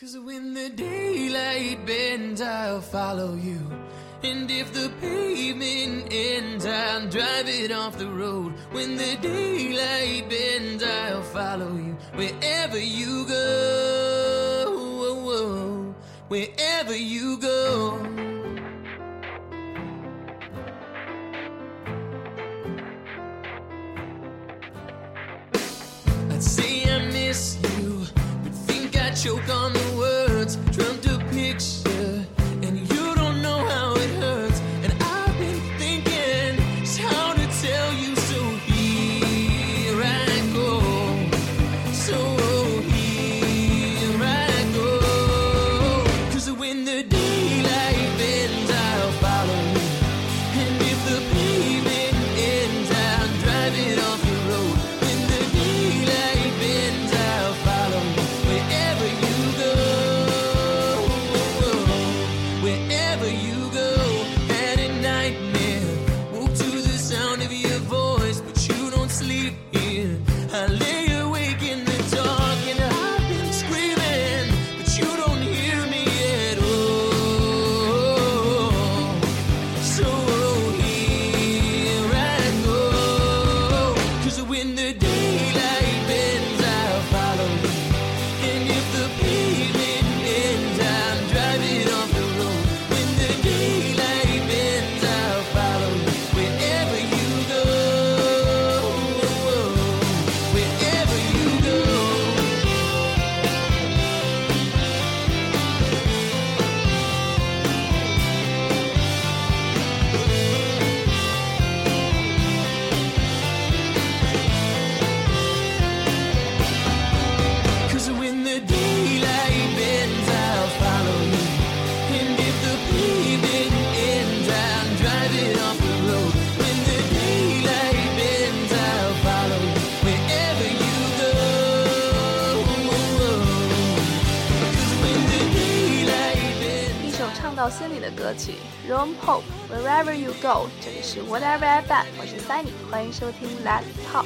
Cause when the daylight bends, I'll follow you. And if the pavement ends, I'll drive it off the road. When the daylight bends, I'll follow you. Wherever you go, wherever you go. I'd say I miss you, but think I choke on the 唱到心里的歌曲，Ron Pope Wherever You Go，这里是 Whatever FM，我是 Sunny，欢迎收听 Let's Talk。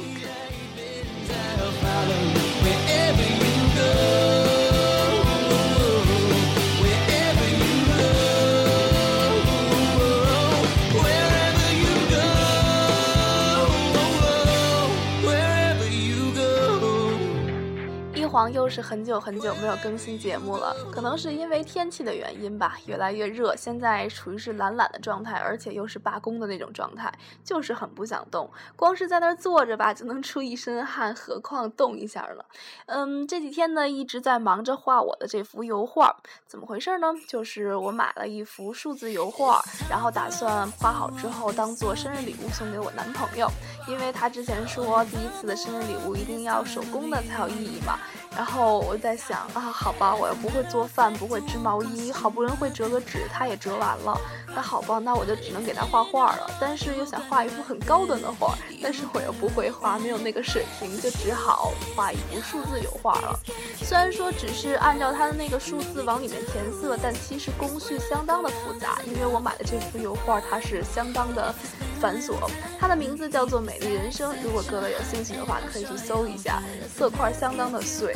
黄又是很久很久没有更新节目了，可能是因为天气的原因吧，越来越热，现在处于是懒懒的状态，而且又是罢工的那种状态，就是很不想动，光是在那儿坐着吧就能出一身汗，何况动一下了。嗯，这几天呢一直在忙着画我的这幅油画，怎么回事呢？就是我买了一幅数字油画，然后打算画好之后当做生日礼物送给我男朋友，因为他之前说第一次的生日礼物一定要手工的才有意义嘛。然后我在想啊，好吧，我又不会做饭，不会织毛衣，好不容易会折个纸，它也折完了。那好吧，那我就只能给他画画了。但是又想画一幅很高端的画，但是我又不会画，没有那个水平，就只好画一幅数字油画了。虽然说只是按照它的那个数字往里面填色，但其实工序相当的复杂。因为我买的这幅油画，它是相当的繁琐。它的名字叫做《美丽人生》，如果各位有兴趣的话，可以去搜一下。色块相当的碎，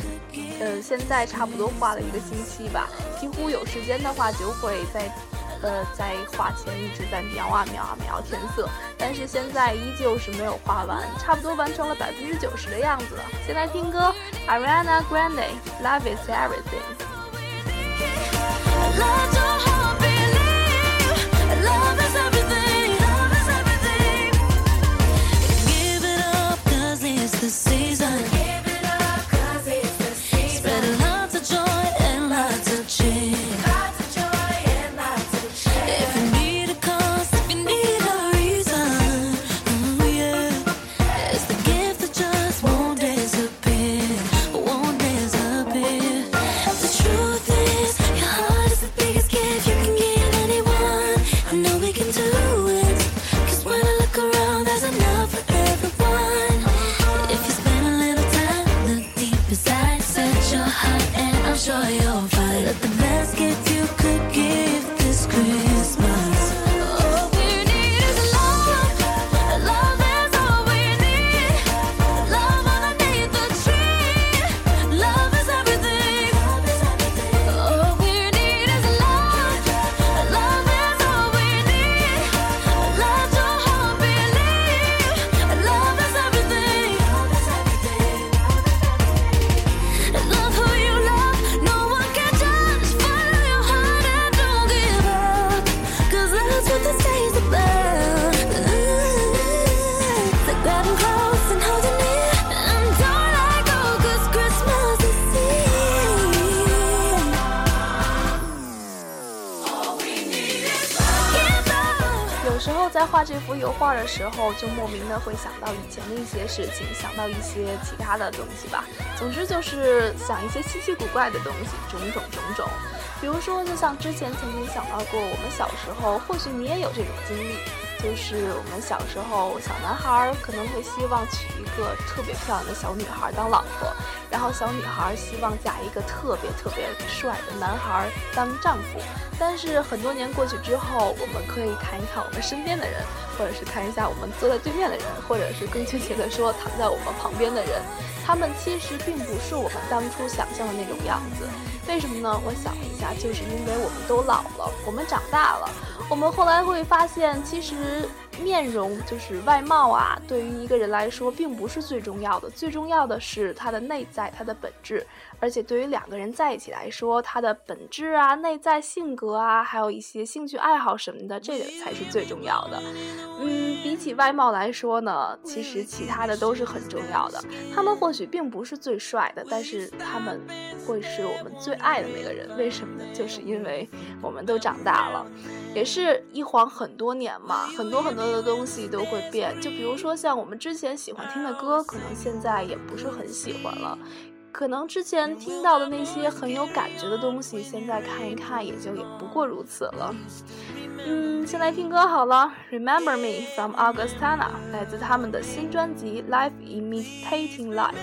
呃，现在差不多画了一个星期吧，几乎有时间的话就会在。呃，在画前一直在描啊描啊描填色，但是现在依旧是没有画完，差不多完成了百分之九十的样子了。先来听歌，Ariana Grande，《Love Is Everything》。画的时候，就莫名的会想到以前的一些事情，想到一些其他的东西吧。总之就是想一些稀奇古怪的东西，种种种种。比如说，就像之前曾经想到过，我们小时候，或许你也有这种经历，就是我们小时候小男孩可能会希望娶一个特别漂亮的小女孩当老婆，然后小女孩希望嫁一个特别特别帅的男孩当丈夫。但是很多年过去之后，我们可以看一看我们身边的人，或者是看一下我们坐在对面的人，或者是更确切的说躺在我们旁边的人，他们其实并不是我们当初想象的那种样子。为什么呢？我想了一下，就是因为我们都老了，我们长大了，我们后来会发现，其实面容就是外貌啊，对于一个人来说并不是最重要的，最重要的是他的内在，他的本质。而且对于两个人在一起来说，他的本质啊、内在性格啊，还有一些兴趣爱好什么的，这个才是最重要的。嗯，比起外貌来说呢，其实其他的都是很重要的。他们或许并不是最帅的，但是他们会是我们最爱的那个人。为什么呢？就是因为我们都长大了，也是一晃很多年嘛，很多很多的东西都会变。就比如说像我们之前喜欢听的歌，可能现在也不是很喜欢了。可能之前听到的那些很有感觉的东西，现在看一看也就也不过如此了。嗯，先来听歌好了，《Remember Me》from Augustana，来自他们的新专辑《Life Imitating Life》。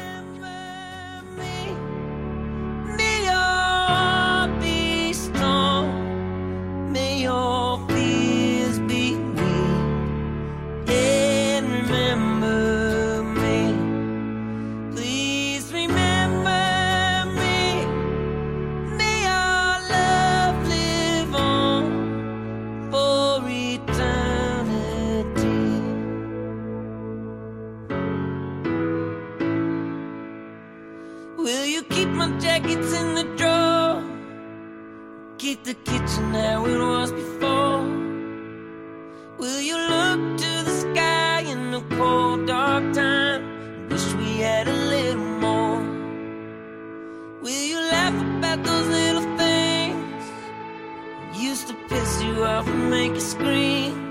Make you scream.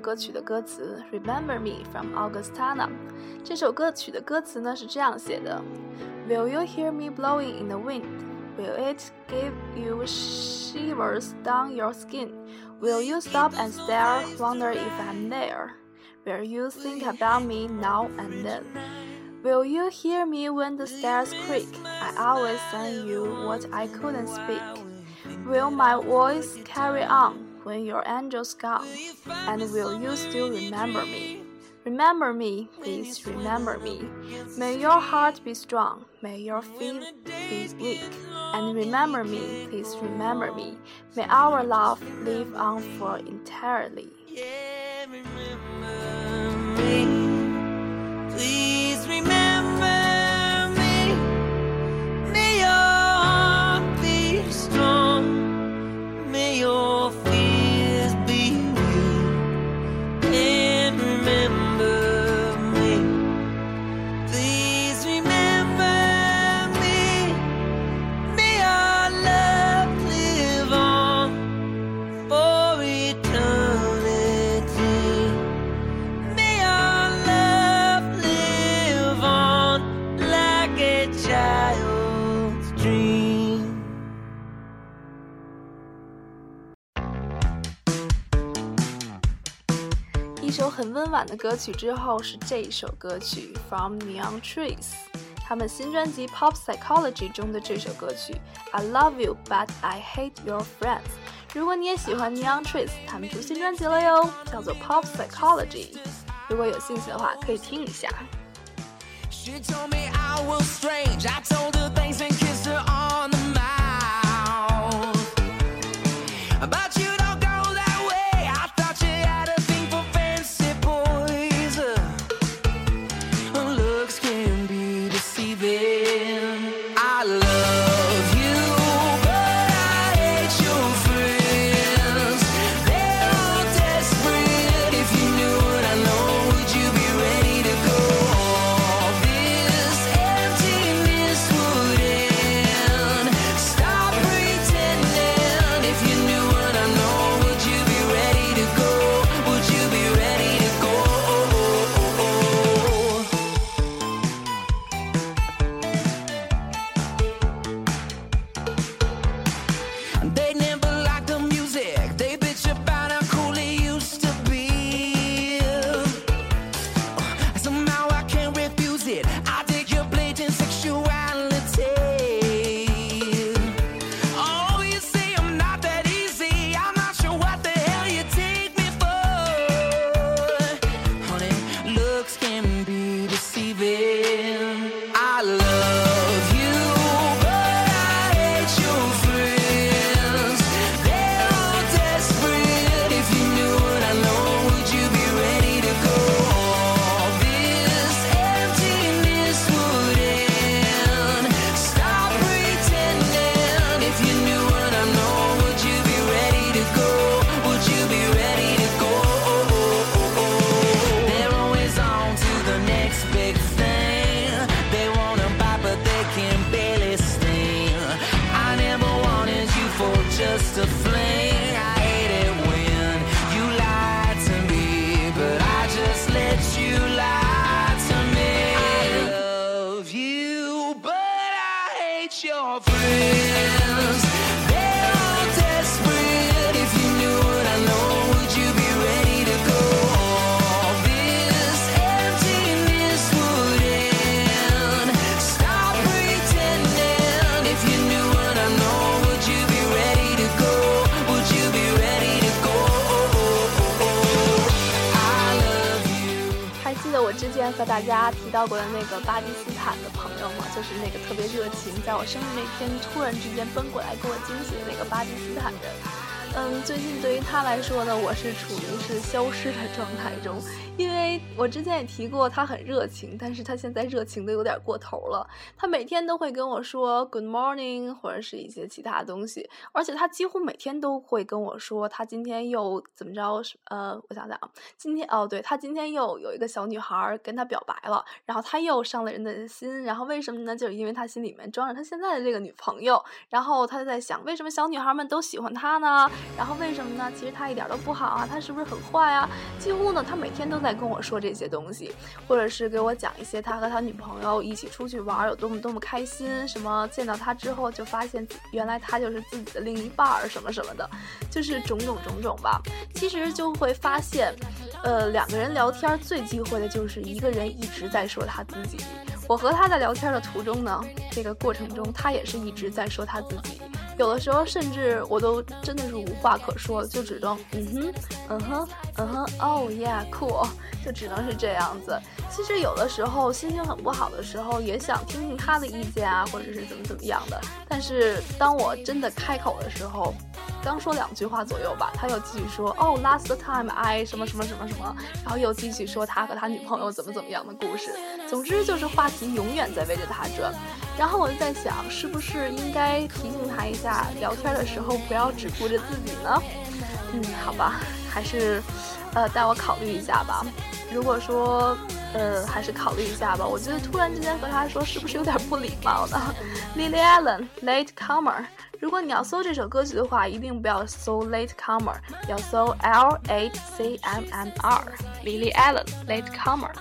歌曲的歌词《Remember Me》from Augustana。这首歌曲的歌词呢是这样写的：Will you hear me blowing in the wind? Will it give you shivers down your skin? Will you stop and stare, wonder if I'm there? Will you think about me now and then? Will you hear me when the stairs creak? I always send you what I couldn't speak. Will my voice carry on When your angel's gone? And will you still remember me? Remember me, please remember me. May your heart be strong, may your feet be weak. And remember me, please remember me. May our love live on for entirely. 晚的歌曲之后是这一首歌曲《From Neon Trees》，他们新专辑《Pop Psychology》中的这首歌曲《I Love You But I Hate Your Friends》。如果你也喜欢 Neon Trees，他们出新专辑了哟，叫做《Pop Psychology》。如果有兴趣的话，可以听一下。She told me I was strange. I told her thanks and kissed her 我之前和大家提到过的那个巴基斯坦的朋友嘛？就是那个特别热情，在我生日那天突然之间奔过来给我惊喜的那个巴基斯坦人。嗯，最近对于他来说呢，我是处于是消失的状态中，因为我之前也提过他很热情，但是他现在热情的有点过头了。他每天都会跟我说 Good morning，或者是一些其他东西，而且他几乎每天都会跟我说他今天又怎么着？呃，我想想啊，今天哦，对他今天又有一个小女孩跟他表白了，然后他又伤了人的心，然后为什么呢？就是因为他心里面装着他现在的这个女朋友，然后他就在想，为什么小女孩们都喜欢他呢？然后为什么呢？其实他一点都不好啊，他是不是很坏啊？几乎呢，他每天都在跟我说这些东西，或者是给我讲一些他和他女朋友一起出去玩有多么多么开心，什么见到他之后就发现原来他就是自己的另一半儿什么什么的，就是种种种种吧。其实就会发现，呃，两个人聊天最忌讳的就是一个人一直在说他自己。我和他在聊天的途中呢，这个过程中他也是一直在说他自己。有的时候甚至我都真的是无话可说，就只能嗯哼，嗯哼，嗯哼，哦，yeah cool，就只能是这样子。其实有的时候心情很不好的时候，也想听听他的意见啊，或者是怎么怎么样的。但是当我真的开口的时候，刚说两句话左右吧，他又继续说哦，last time I 什么什么什么什么，然后又继续说他和他女朋友怎么怎么样的故事。总之就是话题永远在围着他转。然后我就在想，是不是应该提醒他一下，聊天的时候不要只顾着自己呢？嗯，好吧，还是，呃，带我考虑一下吧。如果说，呃，还是考虑一下吧。我觉得突然之间和他说，是不是有点不礼貌呢？Lily Allen Late Comer。如果你要搜这首歌曲的话，一定不要搜 Late Comer，要搜 L A C M M R。Lily Allen Late Comer。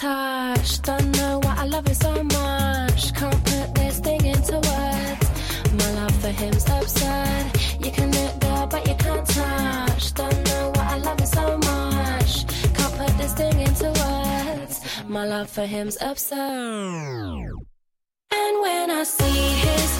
Touch. Don't know why I love him so much. Can't put this thing into words. My love for him's absurd. You can look girl, but you can't touch. Don't know why I love him so much. Can't put this thing into words. My love for him's absurd. And when I see his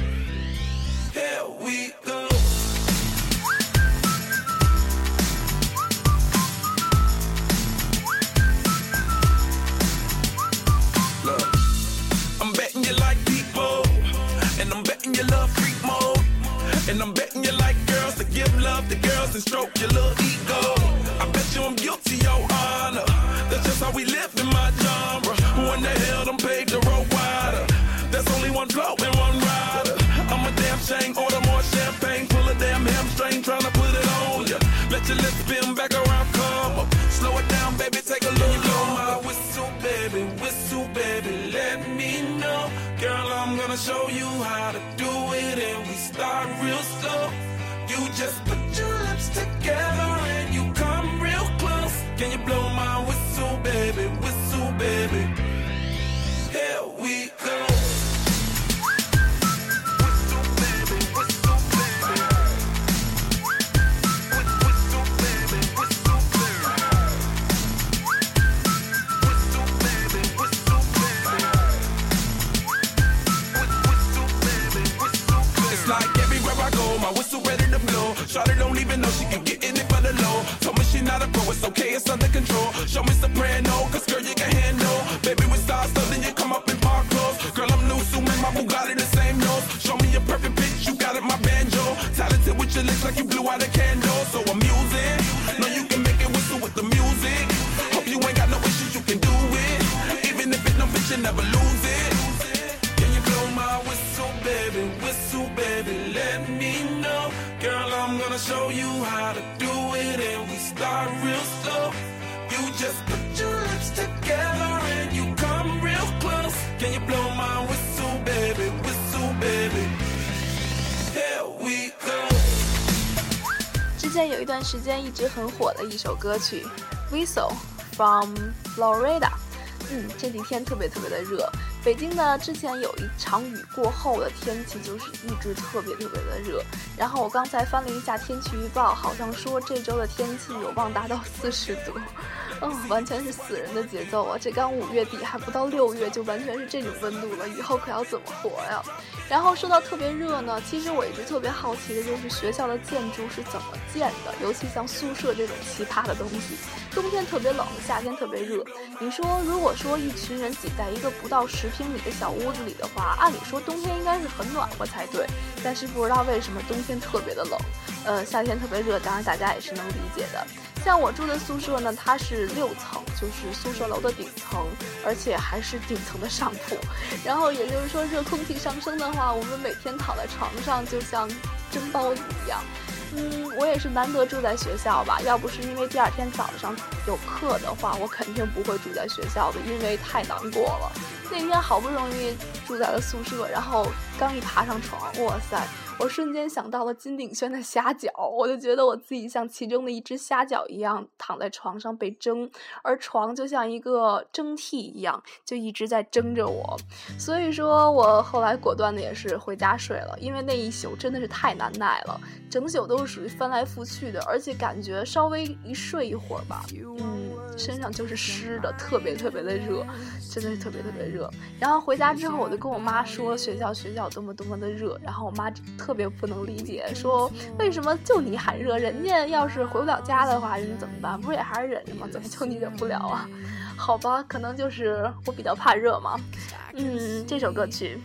And I'm betting you like girls to give love to girls and stroke your little ego. I bet you I'm guilty, your honor. That's just how we live in my genre. Who in the hell done paved the road wider? There's only one flow and one rider. I'm a damn shame, not a pro, it's okay, it's under control. Show me soprano, cause girl, you can handle. Baby, with stars, so then you come up in park clothes. Girl, I'm new, so my Bugatti the same nose. Show me a perfect pitch, you got it, my banjo. Talented with your lips like you blew out a candle. So I'm 一段时间一直很火的一首歌曲《Whistle》from Florida。嗯，这几天特别特别的热。北京呢，之前有一场雨过后的天气就是一直特别特别的热。然后我刚才翻了一下天气预报，好像说这周的天气有望达到四十度。嗯，完全是死人的节奏啊！这刚五月底还不到六月，就完全是这种温度了，以后可要怎么活呀？然后说到特别热呢，其实我一直特别好奇的就是学校的建筑是怎么建的，尤其像宿舍这种奇葩的东西，冬天特别冷，夏天特别热。你说，如果说一群人挤在一个不到十平米的小屋子里的话，按理说冬天应该是很暖和才对，但是不知道为什么冬天特别的冷，呃，夏天特别热，当然大家也是能理解的。像我住的宿舍呢，它是六层，就是宿舍楼的顶层，而且还是顶层的上铺。然后也就是说，热空气上升的话，我们每天躺在床上就像蒸包子一样。嗯，我也是难得住在学校吧，要不是因为第二天早上有课的话，我肯定不会住在学校的，因为太难过了。那天好不容易住在了宿舍，然后刚一爬上床，哇塞！我瞬间想到了金鼎轩的虾饺，我就觉得我自己像其中的一只虾饺一样躺在床上被蒸，而床就像一个蒸屉一样，就一直在蒸着我。所以说我后来果断的也是回家睡了，因为那一宿真的是太难耐了，整宿都是属于翻来覆去的，而且感觉稍微一睡一会儿吧，嗯，身上就是湿的，特别特别的热，真的是特别特别热。然后回家之后，我就跟我妈说学校学校多么多么的热，然后我妈特别不能理解，说为什么就你喊热，人家要是回不了家的话，人家怎么办？不是也还是忍着吗？怎么就你忍不了啊？好吧，可能就是我比较怕热嘛。嗯，这首歌曲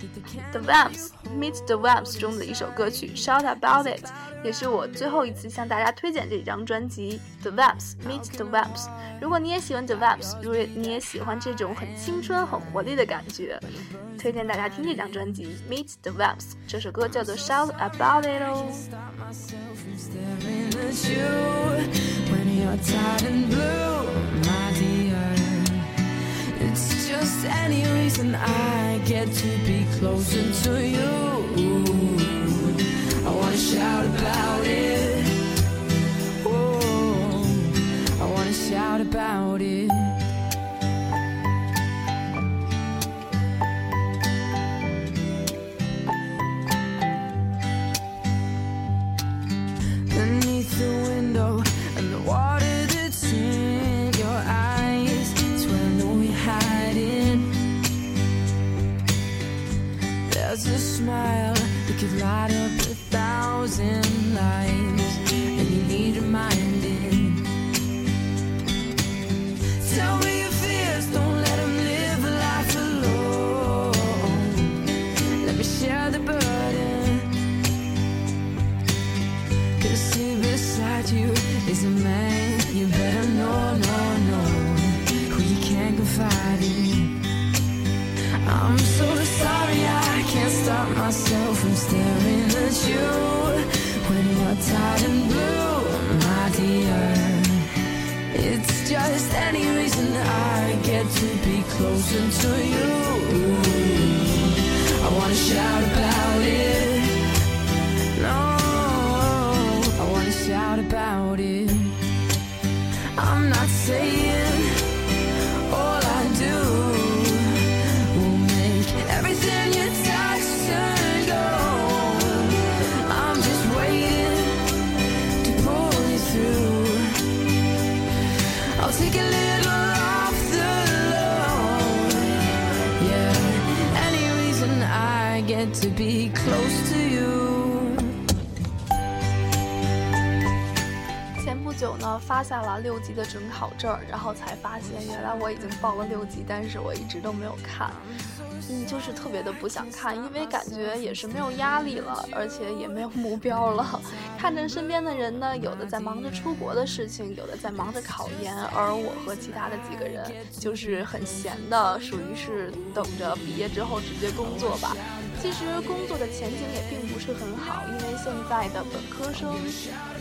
《The Vamps Meet the Vamps》中的一首歌曲《Shout About It》，也是我最后一次向大家推荐这张专辑《The Vamps Meet the Vamps》。如果你也喜欢 The Vamps，如果你也喜欢这种很青春、很活力的感觉，推荐大家听这张专辑《Meet the Vamps》。这首歌叫做《Shout About It》哦。Just any reason I get to be closer to you. I wanna shout about it. Closer to you. I wanna shout be close to you. 久呢，发下了六级的准考证，然后才发现原来我已经报了六级，但是我一直都没有看。嗯，就是特别的不想看，因为感觉也是没有压力了，而且也没有目标了。看着身边的人呢，有的在忙着出国的事情，有的在忙着考研，而我和其他的几个人就是很闲的，属于是等着毕业之后直接工作吧。其实工作的前景也并不是很好，因为现在的本科生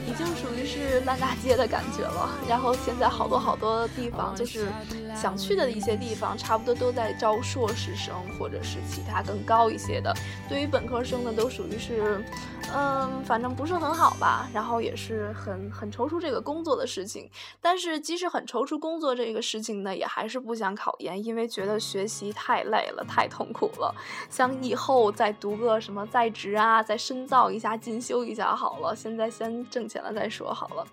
已经属于是烂大街的感觉了。然后现在好多好多地方，就是想去的一些地方，差不多都在招硕士生或者是其他更高一些的。对于本科生呢，都属于是，嗯，反正不是很好吧。然后也是很很踌躇这个工作的事情。但是即使很踌躇工作这个事情呢，也还是不想考研，因为觉得学习太累了，太痛苦了。想以后再读个什么在职啊，再深造一下、进修一下好了。现在先挣钱了再说好了。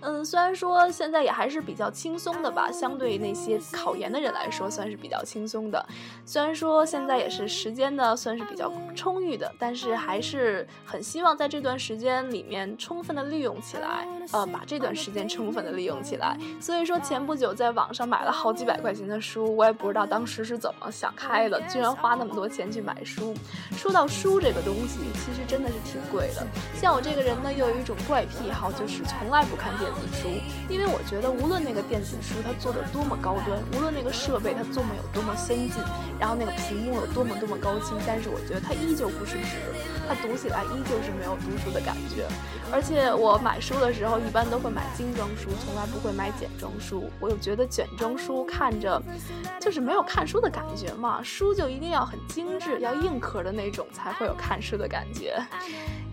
嗯，虽然说现在也还是比较轻松的吧，相对那些考研的人来说，算是比较轻松的。虽然说现在也是时间呢，算是比较充裕的，但是还是很希望在这段时间里面充分的利用起来，呃，把这段时间充分的利用起来。所以说前不久在网上买了好几百块钱的书，我也不知道当时是怎么想开的，居然花那么多钱去买书。说到书这个东西，其实真的是挺贵的。像我这个人呢，又有一种怪癖好，就是从来不看电子书，因为我觉得无论那个电子书它做的多么高端，无论那个设备它做么有多么先进，然后那个屏幕有多么多么高清，但是我觉得它依旧不是纸，它读起来依旧是没有读书的感觉。而且我买书的时候一般都会买精装书，从来不会买简装书。我又觉得简装书看着就是没有看书的感觉嘛，书就一定要很精致，要硬壳的那种才会有看书的感觉。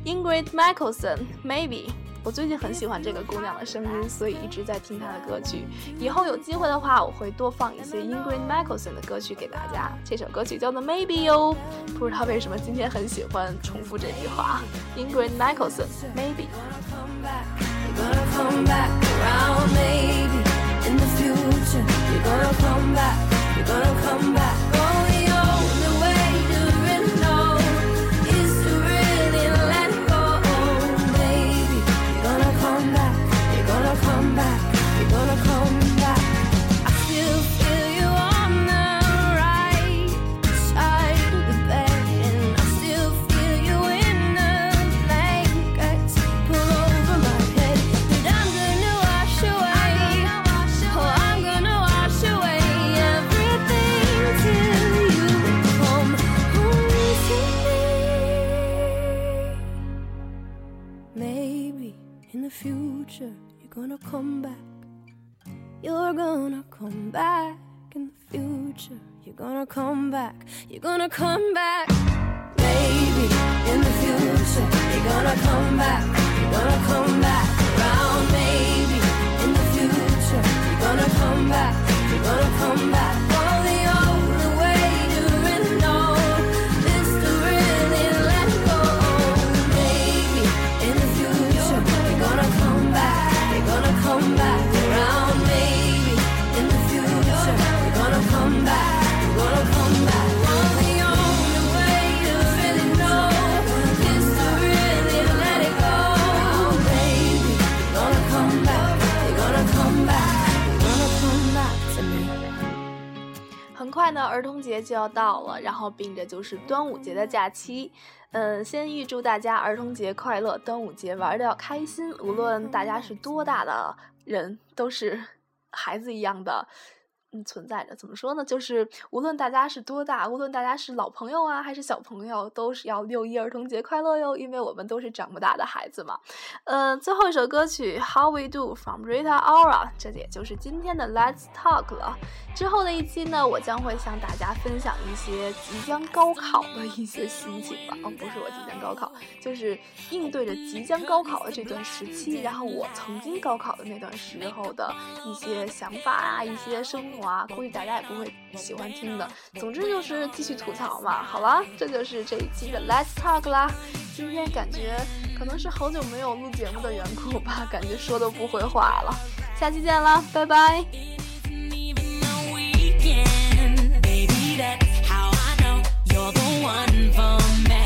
Ingrid Michaelson Maybe，我最近很喜欢这个姑娘的声音，所以一直在听她的歌曲。以后有机会的话，我会多放一些 Ingrid Michaelson 的歌曲给大家。这首歌曲叫做 Maybe 哟，不知道为什么今天很喜欢重复这句话。Ingrid Michaelson Maybe You're gonna come back. Maybe in the future. You're gonna come back. You're gonna come back 就要到了，然后并着就是端午节的假期。嗯，先预祝大家儿童节快乐，端午节玩的要开心。无论大家是多大的人，都是孩子一样的。嗯，存在着怎么说呢？就是无论大家是多大，无论大家是老朋友啊，还是小朋友，都是要六一儿童节快乐哟！因为我们都是长不大的孩子嘛。嗯，最后一首歌曲《How We Do》from Rita Ora，这也就是今天的 Let's Talk 了。之后的一期呢，我将会向大家分享一些即将高考的一些心情吧。哦，不是我即将高考，就是应对着即将高考的这段时期，然后我曾经高考的那段时候的一些想法啊，一些生活华，估计大家也不会喜欢听的。总之就是继续吐槽嘛，好了，这就是这一期的 Let's Talk 啦。今天感觉可能是好久没有录节目的缘故吧，感觉说都不会话了。下期见啦，拜拜。That's how I know you're the one for me.